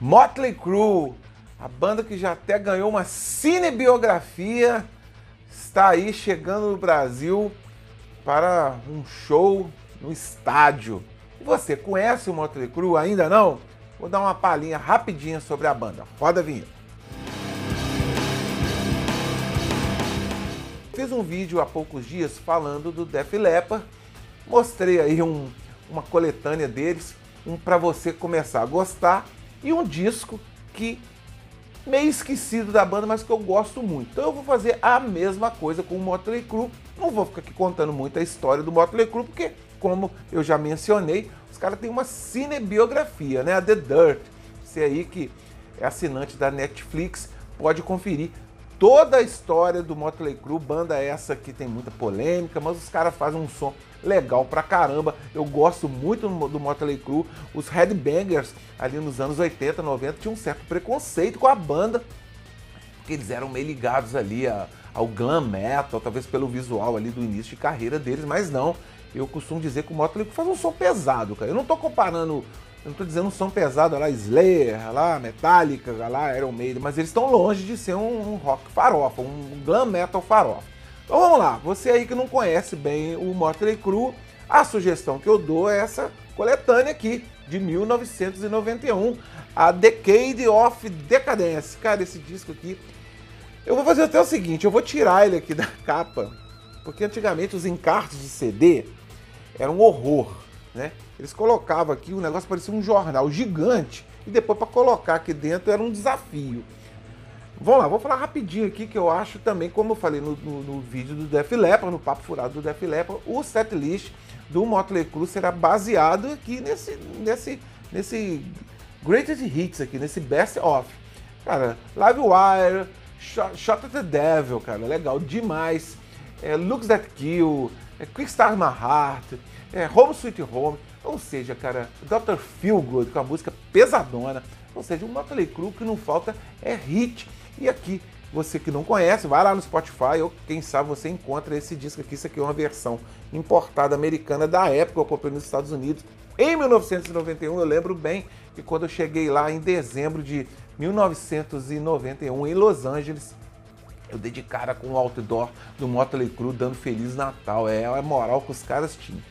Motley Crue, a banda que já até ganhou uma cinebiografia, está aí chegando no Brasil para um show no estádio. E você conhece o Motley Crue? Ainda não? Vou dar uma palhinha rapidinha sobre a banda. Roda a vinheta. Fiz um vídeo há poucos dias falando do Def Leppard. Mostrei aí um, uma coletânea deles, um para você começar a gostar e um disco que meio esquecido da banda, mas que eu gosto muito. Então eu vou fazer a mesma coisa com o Motley Crue. Não vou ficar aqui contando muito a história do Motley Crue, porque como eu já mencionei, os caras têm uma cinebiografia, né? A The Dirt. Você aí que é assinante da Netflix pode conferir toda a história do Motley Crue, banda essa que tem muita polêmica, mas os caras fazem um som legal pra caramba. Eu gosto muito do Motley Crue. Os Headbangers ali nos anos 80, 90 tinham um certo preconceito com a banda, porque eles eram meio ligados ali a, ao glam metal, talvez pelo visual ali do início de carreira deles, mas não. Eu costumo dizer que o Motley Crue faz um som pesado, cara. Eu não tô comparando eu não tô dizendo um som pesado lá, Slayer, lá, Metallica, lá, Iron Maiden, mas eles estão longe de ser um, um rock farofa, um glam metal farofa. Então vamos lá, você aí que não conhece bem o Motley Crue, a sugestão que eu dou é essa coletânea aqui, de 1991, a Decade of Decadence. Cara, esse disco aqui, eu vou fazer até o seguinte, eu vou tirar ele aqui da capa, porque antigamente os encartes de CD eram um horror, né? Eles colocavam aqui, o negócio parecia um jornal gigante, e depois para colocar aqui dentro era um desafio. Vamos lá, vou falar rapidinho aqui que eu acho também, como eu falei no, no, no vídeo do Def Leppard, no papo furado do Def Leppard, o setlist do Motley Crue será baseado aqui nesse, nesse, nesse Greatest Hits aqui, nesse Best Of. Cara, Live Wire, Shot, Shot at the Devil, cara, legal demais. É, Looks That Kill, é, Quick Start My Heart, é, Home Sweet Home. Ou seja, cara, Dr. Feelgood com a música pesadona. Ou seja, o Motley Crue que não falta é hit. E aqui, você que não conhece, vai lá no Spotify ou quem sabe você encontra esse disco aqui. Isso aqui é uma versão importada americana da época, eu comprei nos Estados Unidos em 1991. Eu lembro bem que quando eu cheguei lá em dezembro de 1991 em Los Angeles, eu dei de cara com o outdoor do Motley Crue dando Feliz Natal. É a moral que os caras tinham.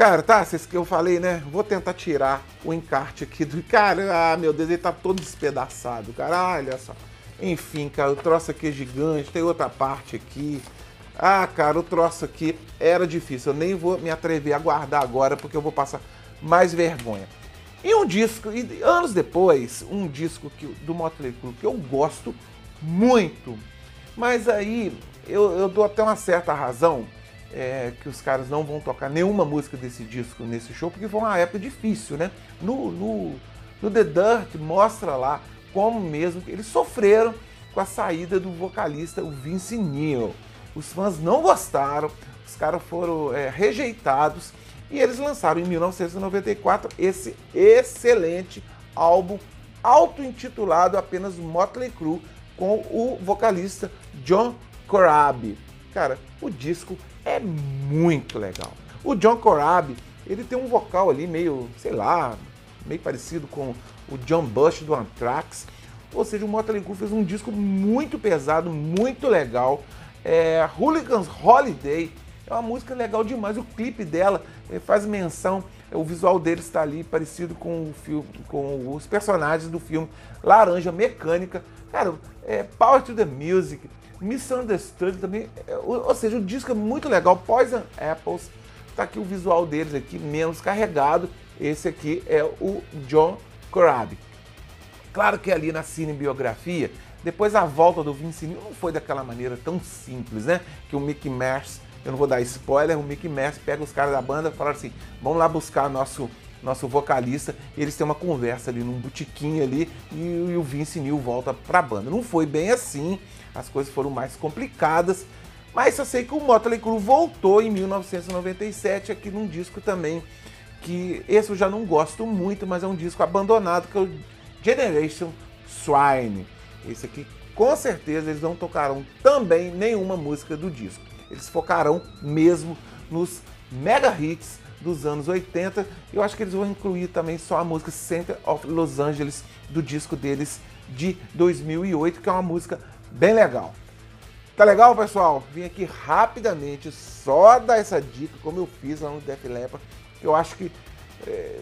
Cara, tá, vocês que eu falei, né? Vou tentar tirar o encarte aqui do. Cara, ah, meu Deus, ele tá todo despedaçado, cara. Olha só. Enfim, cara, o troço aqui é gigante, tem outra parte aqui. Ah, cara, o troço aqui era difícil. Eu nem vou me atrever a guardar agora porque eu vou passar mais vergonha. E um disco, e anos depois, um disco que, do Motley Crue que eu gosto muito. Mas aí eu, eu dou até uma certa razão é, que os caras não vão tocar nenhuma música desse disco nesse show, porque foi uma época difícil, né? No, no, no The Dirt mostra lá como mesmo eles sofreram com a saída do vocalista, o Vince Neil. Os fãs não gostaram, os caras foram é, rejeitados e eles lançaram em 1994 esse excelente álbum auto-intitulado apenas Motley Crue com o vocalista John Corabi. Cara, o disco é muito legal. O John Corabi, ele tem um vocal ali meio, sei lá, meio parecido com o John Bush do Anthrax. Ou seja, o Motley Crue fez um disco muito pesado, muito legal. É, Hooligans Holiday é uma música legal demais. O clipe dela é, faz menção, é, o visual dele está ali parecido com, o filme, com os personagens do filme Laranja Mecânica. Cara, é, Power to the Music, Misunderstood também. É, ou, seja, o disco é muito legal. Poison Apples, tá aqui o visual deles aqui, menos carregado. Esse aqui é o John Corabi. Claro que ali na cinebiografia, depois a volta do Vince Neil não foi daquela maneira tão simples, né? Que o Mickey Mars, eu não vou dar spoiler, o Mickey Mars pega os caras da banda e fala assim: vamos lá buscar nosso nosso vocalista, eles têm uma conversa ali num botiquinho ali e, e o Vince Neil volta pra banda. Não foi bem assim, as coisas foram mais complicadas, mas eu sei que o Motley Crue voltou em 1997 aqui num disco também que esse eu já não gosto muito, mas é um disco abandonado que é o Generation Swine. Esse aqui com certeza eles não tocarão também nenhuma música do disco. Eles focarão mesmo nos mega hits dos anos 80. Eu acho que eles vão incluir também só a música Center of Los Angeles do disco deles de 2008, que é uma música bem legal. Tá legal, pessoal? Vim aqui rapidamente só dar essa dica, como eu fiz lá no Def Leppard, que eu acho que, é,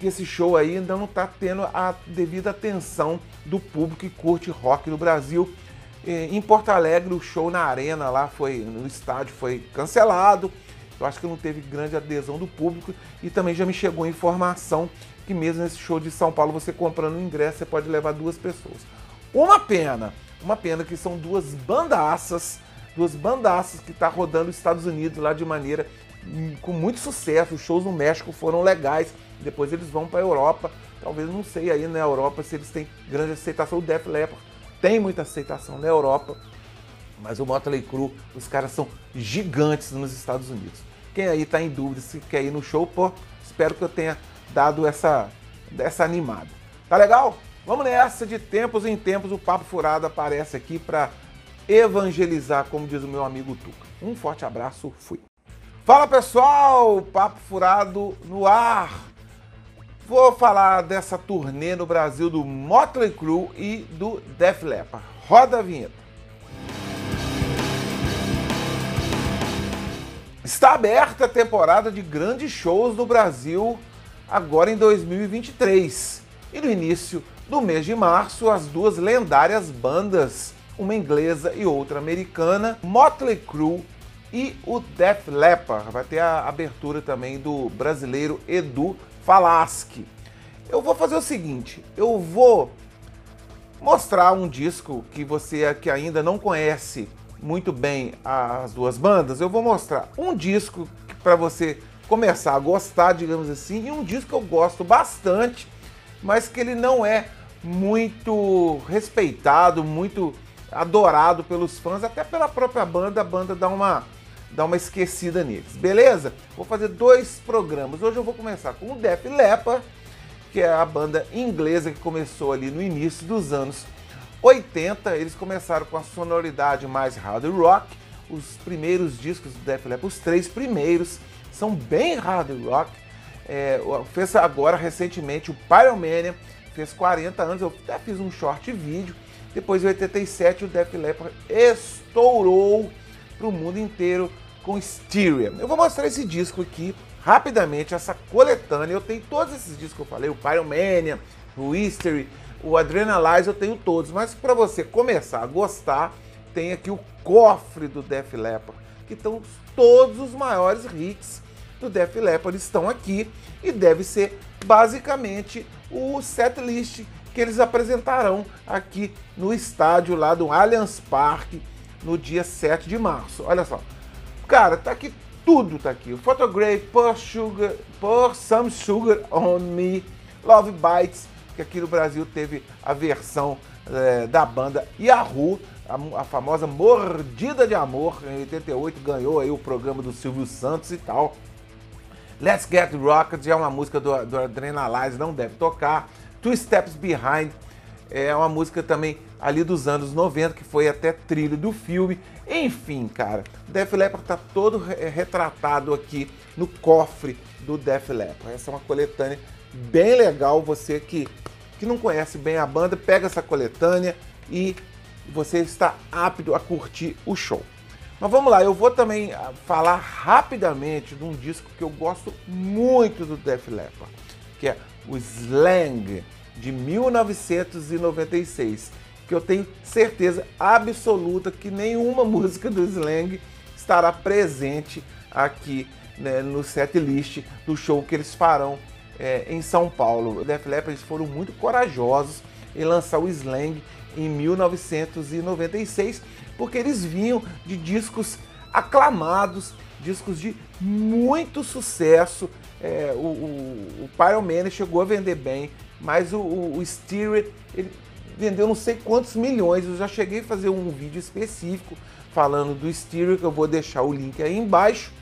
que esse show aí ainda não está tendo a devida atenção do público que curte rock no Brasil. Em Porto Alegre, o show na arena lá foi no estádio foi cancelado. Eu acho que não teve grande adesão do público e também já me chegou informação que mesmo nesse show de São Paulo, você comprando o ingresso, você pode levar duas pessoas. Uma pena, uma pena que são duas bandaças, duas bandaças que tá rodando os Estados Unidos lá de maneira hum, com muito sucesso. Os shows no México foram legais. Depois eles vão para a Europa. Talvez não sei aí na Europa se eles têm grande aceitação. O Def Leppard tem muita aceitação na Europa, mas o Motley Crue, os caras são gigantes nos Estados Unidos. Quem aí está em dúvida se quer ir no show, pô, espero que eu tenha dado essa, essa animada. Tá legal? Vamos nessa, de tempos em tempos o Papo Furado aparece aqui para evangelizar, como diz o meu amigo Tuca. Um forte abraço, fui. Fala pessoal, Papo Furado no ar. Vou falar dessa turnê no Brasil do Motley Crue e do Def Leppard. Roda a vinheta. Está aberta a temporada de grandes shows no Brasil agora em 2023. E no início do mês de março, as duas lendárias bandas, uma inglesa e outra americana, Motley Crue e o Def Leppard. Vai ter a abertura também do brasileiro Edu Falaschi. Eu vou fazer o seguinte, eu vou mostrar um disco que você que ainda não conhece muito bem as duas bandas, eu vou mostrar um disco para você começar a gostar, digamos assim, e um disco que eu gosto bastante, mas que ele não é muito respeitado, muito adorado pelos fãs, até pela própria banda, a banda dá uma, dá uma esquecida neles, beleza? Vou fazer dois programas. Hoje eu vou começar com o Def Leppard, que é a banda inglesa que começou ali no início dos anos 80. Eles começaram com a sonoridade mais hard rock. Os primeiros discos do Def Leppard, os três primeiros, são bem hard rock. É, fez agora recentemente o Pyromania, fez 40 anos, eu até fiz um short vídeo. Depois em 87 o Def Leppard estourou para o mundo inteiro com Styria. Eu vou mostrar esse disco aqui rapidamente, essa coletânea. Eu tenho todos esses discos que eu falei, o Pyromania, o History, o Adrenalize, eu tenho todos. Mas para você começar a gostar, tem aqui o cofre do Def Leppard, que estão todos os maiores hits do Def Leppard estão aqui e deve ser basicamente o set list que eles apresentarão aqui no estádio lá do Allianz Parque no dia 7 de março. Olha só. Cara, tá aqui tudo tá aqui. Photograph, Pour Sugar, Pour Some Sugar on Me, Love Bites, que aqui no Brasil teve a versão é, da banda Yahoo, a, a, famosa Mordida de Amor, em 88 ganhou aí o programa do Silvio Santos e tal. Let's Get Rocket é uma música do, do Adrenalize, não deve tocar. Two Steps Behind é uma música também ali dos anos 90, que foi até trilho do filme. Enfim, cara, Def Leppard tá todo retratado aqui no cofre do Def Leppard. Essa é uma coletânea bem legal. Você que, que não conhece bem a banda, pega essa coletânea e você está apto a curtir o show. Mas vamos lá, eu vou também ah, falar rapidamente de um disco que eu gosto muito do Def Leppard, que é o Slang de 1996, que eu tenho certeza absoluta que nenhuma música do Slang estará presente aqui né, no set list do show que eles farão é, em São Paulo. O Def Leppard foram muito corajosos em lançar o Slang em 1996 porque eles vinham de discos aclamados, discos de muito sucesso. É, o, o, o Pyromania chegou a vender bem, mas o, o, o ele vendeu não sei quantos milhões. Eu já cheguei a fazer um vídeo específico falando do Stereo, que eu vou deixar o link aí embaixo.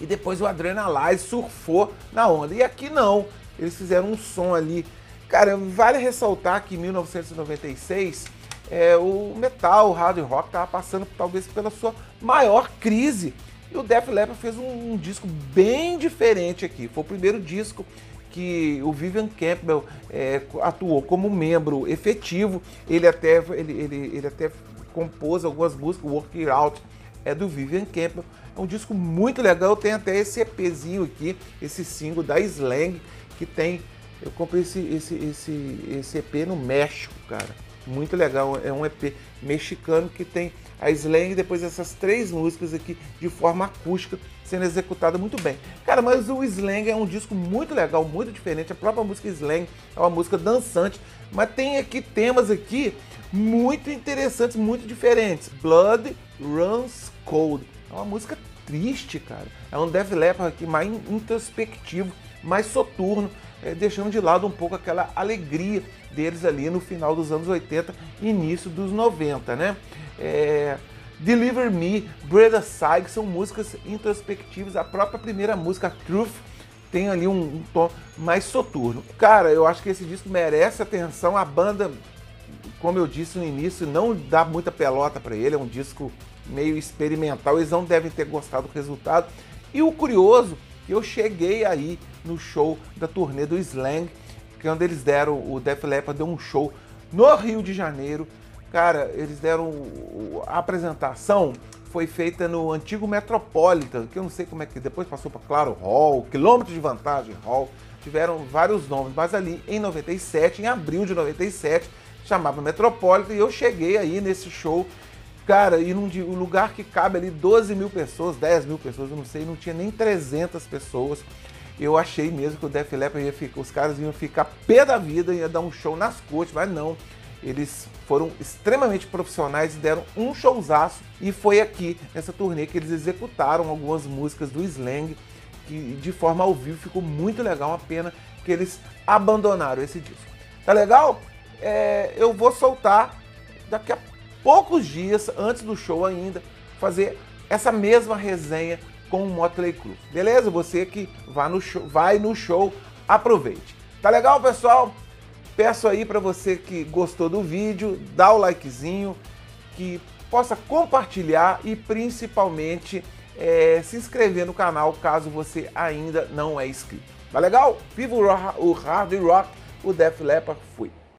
E depois o Adrenalize surfou na onda. E aqui não, eles fizeram um som ali. Cara, vale ressaltar que em 1996 é, o metal, o hard rock estava passando talvez pela sua maior crise, E o Def Leppard fez um, um disco bem diferente aqui. Foi o primeiro disco que o Vivian Campbell é, atuou como membro efetivo. Ele até, ele, ele, ele até compôs algumas músicas, Work It Out é do Vivian Campbell. É um disco muito legal, tem até esse EPzinho aqui, esse single da Slang, que tem. Eu comprei esse, esse, esse, esse EP no México, cara. Muito legal, é um EP mexicano que tem a Slang depois essas três músicas aqui de forma acústica sendo executada muito bem. Cara, mas o Slang é um disco muito legal, muito diferente. A própria música Slang é uma música dançante, mas tem aqui temas aqui muito interessantes, muito diferentes. Blood Runs Cold. É uma música triste, cara. É um Death Leppard aqui mais introspectivo, mais soturno, é, deixando de lado um pouco aquela alegria deles ali no final dos anos 80 início dos 90, né? É, Deliver Me, Breathe Aside são músicas introspectivas. A própria primeira música, Truth, tem ali um, um tom mais soturno. Cara, eu acho que esse disco merece atenção. A banda, como eu disse no início, não dá muita pelota para ele. É um disco meio experimental. Eles não devem ter gostado do resultado. E o curioso, eu cheguei aí no show da turnê do Slang, que é onde eles deram, o Def Leppard deu um show no Rio de Janeiro. Cara, eles deram a apresentação foi feita no antigo Metropolitan, que eu não sei como é que depois passou para Claro Hall, Quilômetro de Vantagem Hall, tiveram vários nomes, mas ali em 97, em abril de 97, chamava Metropolitan e eu cheguei aí nesse show Cara, e num um lugar que cabe ali 12 mil pessoas, 10 mil pessoas, eu não sei, não tinha nem 300 pessoas. Eu achei mesmo que o Def Leppard ia ficar, os caras iam ficar pé da vida, ia dar um show nas coxas, mas não. Eles foram extremamente profissionais e deram um showzaço. E foi aqui, nessa turnê, que eles executaram algumas músicas do Slang, que de forma ao vivo ficou muito legal. Uma pena que eles abandonaram esse disco. Tá legal? É, eu vou soltar daqui a poucos dias antes do show ainda, fazer essa mesma resenha com o Motley Crue. Beleza? Você que vai no show, vai no show aproveite. Tá legal, pessoal? Peço aí para você que gostou do vídeo, dá o likezinho, que possa compartilhar e principalmente é, se inscrever no canal caso você ainda não é inscrito. Tá legal? Viva o hard rock, o Def Leppard, fui!